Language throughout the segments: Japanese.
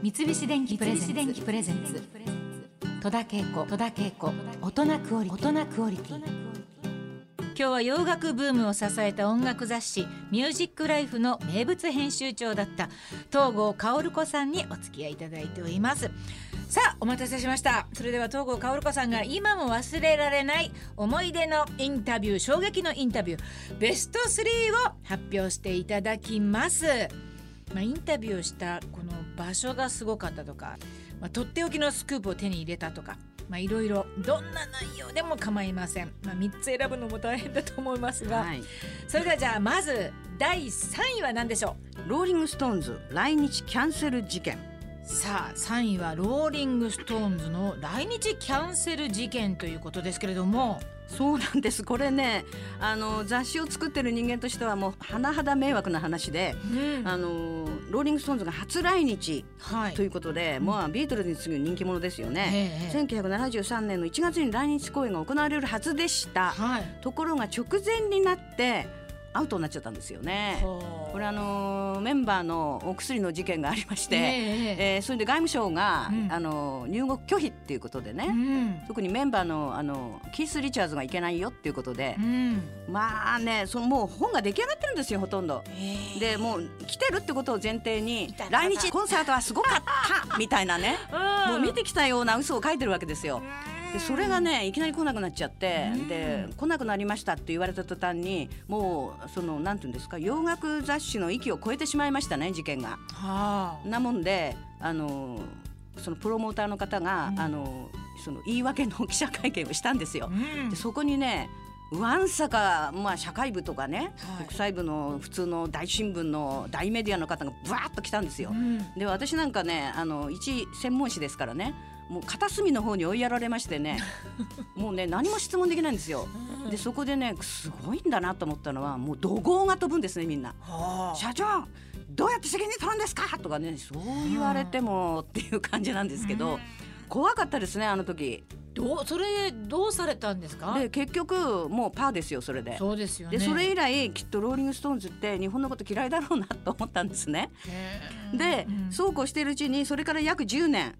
三菱電機プレゼンツ。戸田恵子。大人クオリ大人クオリティ。今日は洋楽ブームを支えた音楽雑誌「ミュージックライフの名物編集長だった東郷薫子さんにお付き合いいただいております。さあお待たせしました。それでは東郷薫子さんが今も忘れられない思い出のインタビュー衝撃のインタビューベスト3を発表していただきます。まあ、インタビューをしたこの場所がすごかったとか、まあ、とっておきのスクープを手に入れたとかまあいろいろどんな内容でも構いません、まあ、3つ選ぶのも大変だと思いますが、はい、それではじゃあまず第3位は何でしょう？ローリング・ストーンズ来日キャンセル事件。さあ3位はローリング・ストーンズの来日キャンセル事件ということですけれどもそうなんです。これねあの雑誌を作ってる人間としてはもう甚だ迷惑な話で、うん、あのローリング・ストーンズが初来日ということで、はい、もうビートルズに次ぐ人気者ですよね、1973年の1月に来日公演が行われるはずでした、はい、ところが直前になってアウトになっちゃったんですよね。これあのメンバーのお薬の事件がありまして、えー、えー、それで外務省が、うん、あの入国拒否っていうことでね、うん、特にメンバーのあのキース・リチャーズがいけないよっていうことで、うん、まあねそのもう本が出来上がってるんですよほとんど。え。ー、でもう来てるってことを前提に来日コンサートはすごかったみたいなね、もう見てきたような嘘を書いてるわけですよ。でそれがねいきなり来なくなっちゃって、で来なくなりましたって言われた途端にもうそのなんていうんですか洋楽雑誌の域を超えてしまいましたね事件が。はあ、なもんであのそのプロモーターの方が、うん、あのその言い訳の記者会見をしたんですよ。うん、でそこにねわんさか、まあ、社会部とかね、はい、国際部の普通の大新聞の大メディアの方がぶわっと来たんですよ。うん、で私なんかねあの一専門誌ですからねもう片隅の方に追いやられましてね もうね何も質問できないんですよ。でそこでねすごいんだなと思ったのはもう怒号が飛ぶんですねみんな。社長どうやって責任取るんですか？とかねそう言われてもっていう感じなんですけど、怖かったですねあの時。どうそれどうされたんですか？で結局もうパーですよそれで。そうですよ、ね、でそれ以来きっとローリング・ストーンズって日本のこと嫌いだろうなと思ったんですね。で、うん、そうこうしているうちにそれから約10年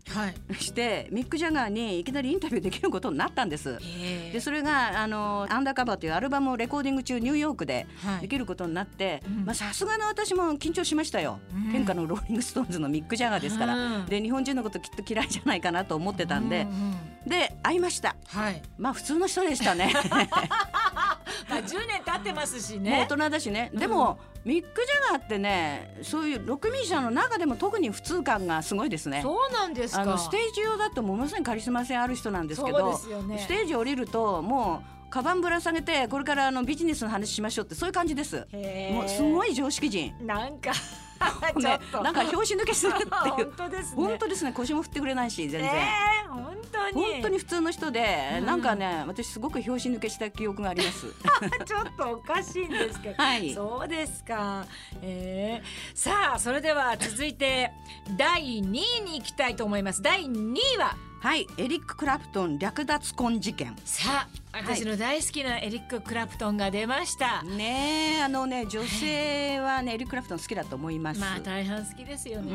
して、はい、ミック・ジャガーにいきなりインタビューできることになったんです。でそれがあの「アンダーカバー」というアルバムをレコーディング中ニューヨークでできることになってさすがの私も緊張しましたよ、うん、天下のローリング・ストーンズのミック・ジャガーですから、うん、で日本人のこときっと嫌いじゃないかなと思ってたんで、うんうんで会いました、はい、まあ普通の人でしたね。まあ10年経ってますしね。もう大人だしね。でも、うん、ミック・ジャガーってねそういうロックミュージシャンの中でも特に普通感がすごいですね。そうなんですか。あのステージ用だとものすごいカリスマ性ある人なんですけど、ね、ステージ降りるともうカバンぶら下げてこれからあのビジネスの話しましょうってそういう感じです。もうすごい常識人。なんか ね、なんか拍子抜けするっていう。本当ですね。本当ですね。腰も振ってくれないし全然、えー、本当に。本当に普通の人で、うん、なんかね私すごく拍子抜けした記憶があります。ちょっとおかしいんですけど、はい、そうですか、えー、さあそれでは続いて第2位に行きたいと思います。第2位は。はいエリック・クラプトン略奪婚事件。さあ私の大好きなエリック・クラプトンが出ました、ねあのね女性はねエリック・クラプトン好きだと思いますまあ大半好きですよね、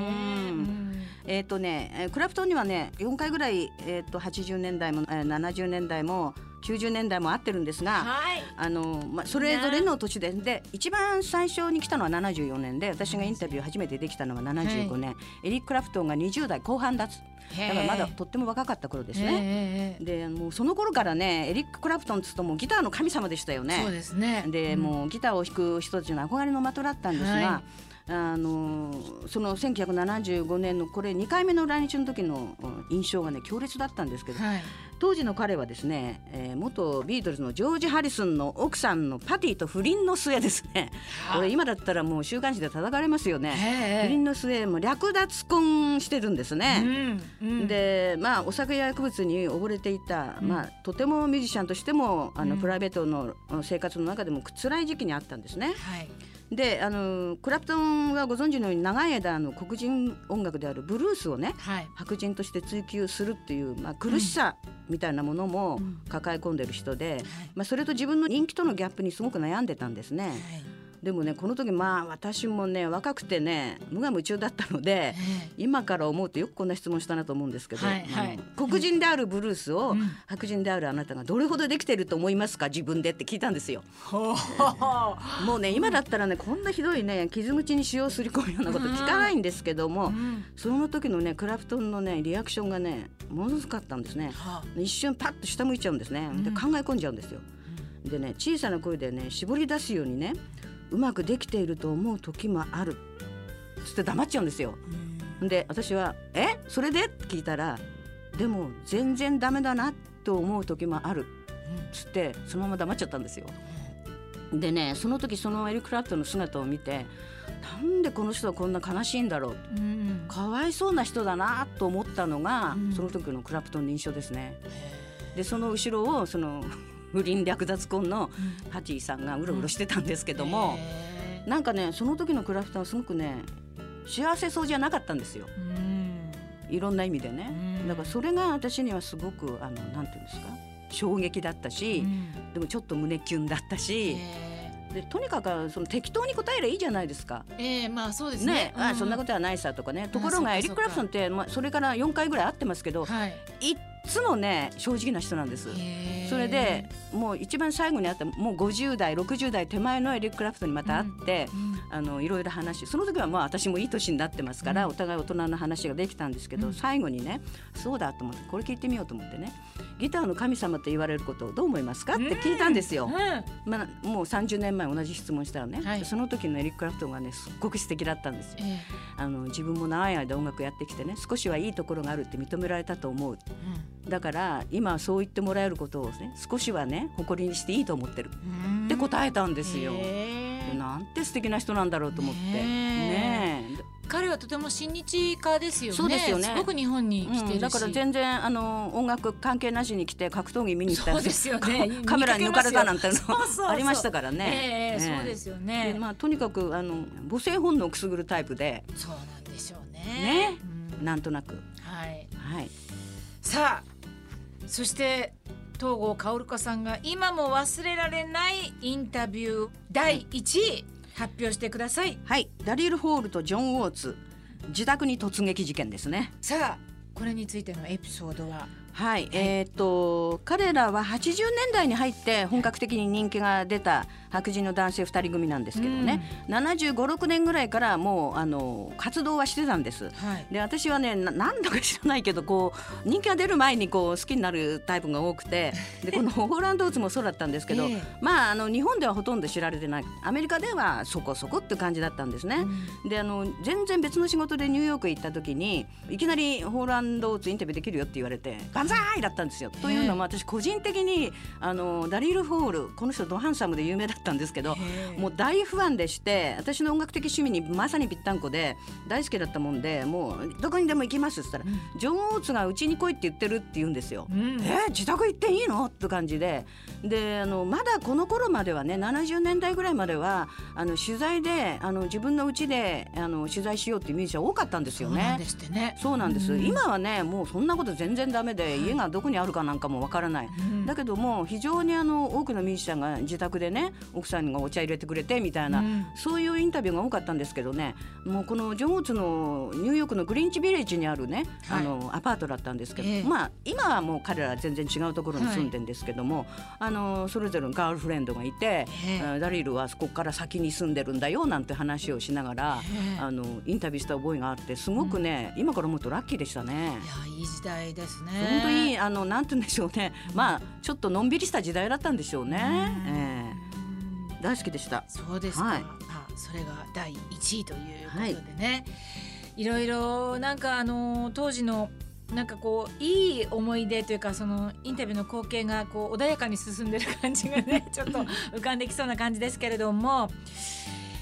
えっ、ー、とねクラプトンにはね4回ぐらい、えーと、と80年代も、えー、70年代も90年代も合ってるんですが、はい、あのまあ、それぞれの年でで一番最初に来たのは74年で私がインタビュー初めてできたのは75年、はい、エリック・クラプトンが20代後半だだからまだとっても若かった頃ですね。でもうその頃からねエリック・クラプトンっつうともうギターの神様でしたよね。そうですね。で、うん、もうギターを弾く人たちの憧れの的だったんですが。はいあのその1975年のこれ2回目の来日の時の印象がね強烈だったんですけど、はい、当時の彼はですね、えー、元ビートルズのジョージ・ハリスンの奥さんのパティと不倫の末ですね。これ今だったらもう週刊誌で叩かれますよね。不倫の末も略奪婚してるんですね、うんうん、でまあお酒や薬物に溺れていた、うん、まあとてもミュージシャンとしてもあの、プライベートの生活の中でも辛い時期にあったんですね。はいであのクラプトンはご存知のように長い間の黒人音楽であるブルースをね、はい、白人として追求するっていう、まあ、苦しさみたいなものも抱え込んでる人で、うんまあ、それと自分の人気とのギャップにすごく悩んでたんですね。はいでもねこの時まあ私もね若くてね無我夢中だったので、今から思うとよくこんな質問したなと思うんですけど、はいはい、黒人であるブルースを、白人であるあなたがどれほどできてると思いますか自分でって聞いたんですよ。もうね今だったらねこんなひどいね傷口に塩をすり込むようなこと聞かないんですけども、その時のねクラプトンのねリアクションがねものすごかったんですね。一瞬パッと下向いちゃうんですね。で考え込んじゃうんですよ。でね小さな声でね絞り出すようにねうまくできていると思う時もある。つって黙っちゃうんですよ。で私は「え？それで?」って聞いたら「でも全然ダメだなと思う時もある」つってそのまま黙っちゃったんですよ。でねその時そのエリック・クラプトンの姿を見てなんでこの人はこんな悲しいんだろう、うん、かわいそうな人だなと思ったのが、うん、その時のクラプトンの印象ですね。でその後ろをその不倫略奪婚のハチーさんがうろうろしてたんですけども、うん、なんかねその時のクラフトはすごくね幸せそうじゃなかったんですよ、うん、いろんな意味でね、うん、だからそれが私にはすごくあのなんていうんですか衝撃だったし、でもちょっと胸キュンだったし。でとにかくその適当に答えればいいじゃないですか。えー、まあそうですね。ねあそんなことはないさとかね。ところがエリック・クラプソンってまあそれから4回ぐらい会ってますけど、はい、いつもね正直な人なんです。それでもう一番最後に会ったもう50代60代手前のエリック・クラプトンにまた会って、うん、あのいろいろ話その時はまあ私もいい年になってますから、うん、お互い大人の話ができたんですけど、うん、最後にねそうだと思ってこれ聞いてみようと思ってねギターの神様と言われることをどう思いますか？って聞いたんですよ。まあ、もう30年前同じ質問したらね、はい、その時のエリック・クラプトンがねすっごく素敵だったんですよ。えー、あの自分も長い間音楽やってきてね少しはいいところがあるって認められたと思う。だから今そう言ってもらえることをね少しはね誇りにしていいと思ってるって答えたんですよ。なんて素敵な人なんだろうと思ってね彼はとても親日家ですよね。そうですよね。すごく日本に来て、うん、だから全然あの音楽関係なしに来て格闘技見に行ったそうですよね。カメラに抜かれたなんてのありましたからね。えー、そうですよね。まあとにかくあの母性本能をくすぐるタイプで。そうなんでしょうね。ね、うん、なんとなく。はい。はい。さあそして東郷薫子さんが今も忘れられないインタビュー第1位発表してください。はい。ダリル・ホールとジョン・ウォーツ自宅に突撃事件ですね。さあこれについてのエピソードは？はい、えっ、と彼らは80年代に入って本格的に人気が出た白人の男性2人組なんですけどね、うん、7 5 6年ぐらいからもうあの活動はしてたんです。はい、で私はね何だか知らないけどこう人気が出る前にこう好きになるタイプが多くてでこの ホーランドーツもそうだったんですけど、えー、まああの日本ではほとんど知られてないアメリカではそこそこって感じだったんですね。うん、であの全然別の仕事でニューヨーク行った時にいきなりホール＆オーツインタビューできるよって言われて万歳だったんですよ。えー、というのも私個人的にあのダリール・フォールこの人ドハンサムで有名だったんですけどもう大ファンでして私の音楽的趣味にまさにぴったんこで大好きだったもんでもうどこにでも行きますっつったら、うん、ジョン・オーツがうちに来いって言ってるって言うんですよ。うん、えー、自宅行っていいの？って感じで。であのまだこの頃まではね70年代ぐらいまではあの取材であの自分のうちであの取材しようっていうミュージシャン多かったんですよね。そうなんです、ね、今はねもうそんなこと全然ダメで、家がどこにあるかなんかもわからない、うん、だけども非常にあの多くのミュージシャンが自宅でね奥さんがお茶入れてくれてみたいな、うん、そういうインタビューが多かったんですけどねもうこのジョン・オーツのニューヨークのグリーンチビレッジにあるね、はい、あのアパートだったんですけど、えー、まあ今はもう彼ら全然違うところに住んでんですけども、はい、あのそれぞれのガールフレンドがいて、えー、ダリルはそこから先に住んでるんだよなんて話をしながら、えー、あのインタビューした覚えがあってすごくね、うん、今から思うとラッキーでしたね。いやいい時代ですね。本当にあのなんて言うんでしょうね、まあちょっとのんびりした時代だったんでしょうね。えー大好きでした。そうですか、はい、あそれが第一位ということでね、はい、いろいろなんかあの当時のなんかこういい思い出というかそのインタビューの光景がこう穏やかに進んでる感じがね ちょっと浮かんできそうな感じですけれども。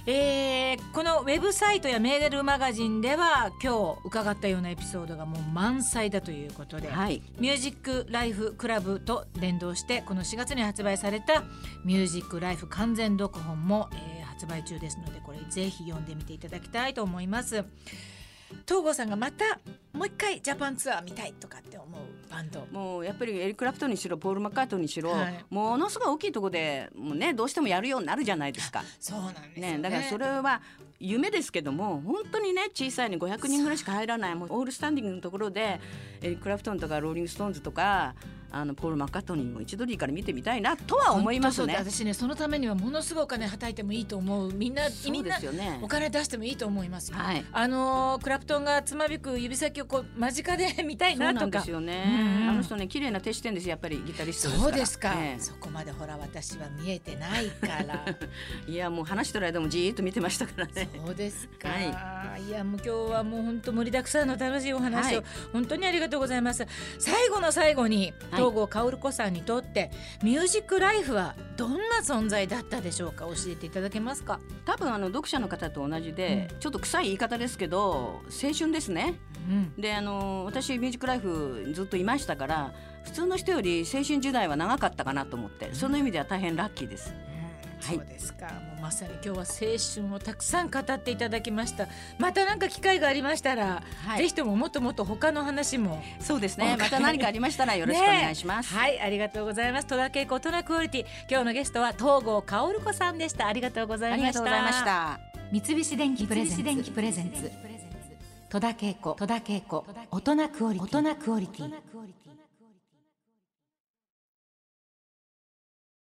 えー、このウェブサイトやメールマガジンでは今日伺ったようなエピソードがもう満載だということで、はい、ミュージックライフクラブと連動してこの4月に発売されたミュージックライフ完全読本も、えー、発売中ですのでこれぜひ読んでみていただきたいと思います。東郷さんがまたもう一回ジャパンツアー見たいとかって思うバンドもうやっぱりエリック・クラプトンにしろポール・マッカートニーにしろ、はい、ものすごい大きいところでもうねどうしてもやるようになるじゃないですか。そうなんですね、ね、だからそれは夢ですけども本当にね小さいに500人ぐらいしか入らないもうオールスタンディングのところでエリック・クラプトンとかローリング・ストーンズとかあのポール・マッカートニーも一度でいいから見てみたいなとは思いますね。私ねそのためにはものすごいお金はたいてもいいと思うみんな、ね、みんなお金出してもいいと思いますはい、あのクラプトンがつまびく指先をこう間近で見たいなとか。ですよね。うん、あの人ね綺麗な手してんですやっぱりギタリストそうですか、ね、そこまでほら私は見えてないから。いやもう話してる間もじーっと見てましたからね。そうですか。はい、いやもう今日はもう本当盛りだくさんの楽しいお話を、はい、本当にありがとうございます。最後の最後に東郷薫子さんにとってミュージックライフはどんな存在だったでしょうか？教えていただけますか？多分あの読者の方と同じで、うん、ちょっと臭い言い方ですけど青春ですね、うん、であの私ミュージックライフずっといましたから普通の人より青春時代は長かったかなと思って、その意味では大変ラッキーです。はい、そうですか。もうまさに今日は青春をたくさん語っていただきました。また何か機会がありましたら、はい、ぜひとももっともっと他の話も。そうですね。また何かありましたら よろしくお願いします、ね、はいありがとうございます。戸田恵子大人クオリティ。今日のゲストは東郷薫子さんでした。ありがとうございました。三菱電機プレゼンツ。戸田恵子。大人クオリティ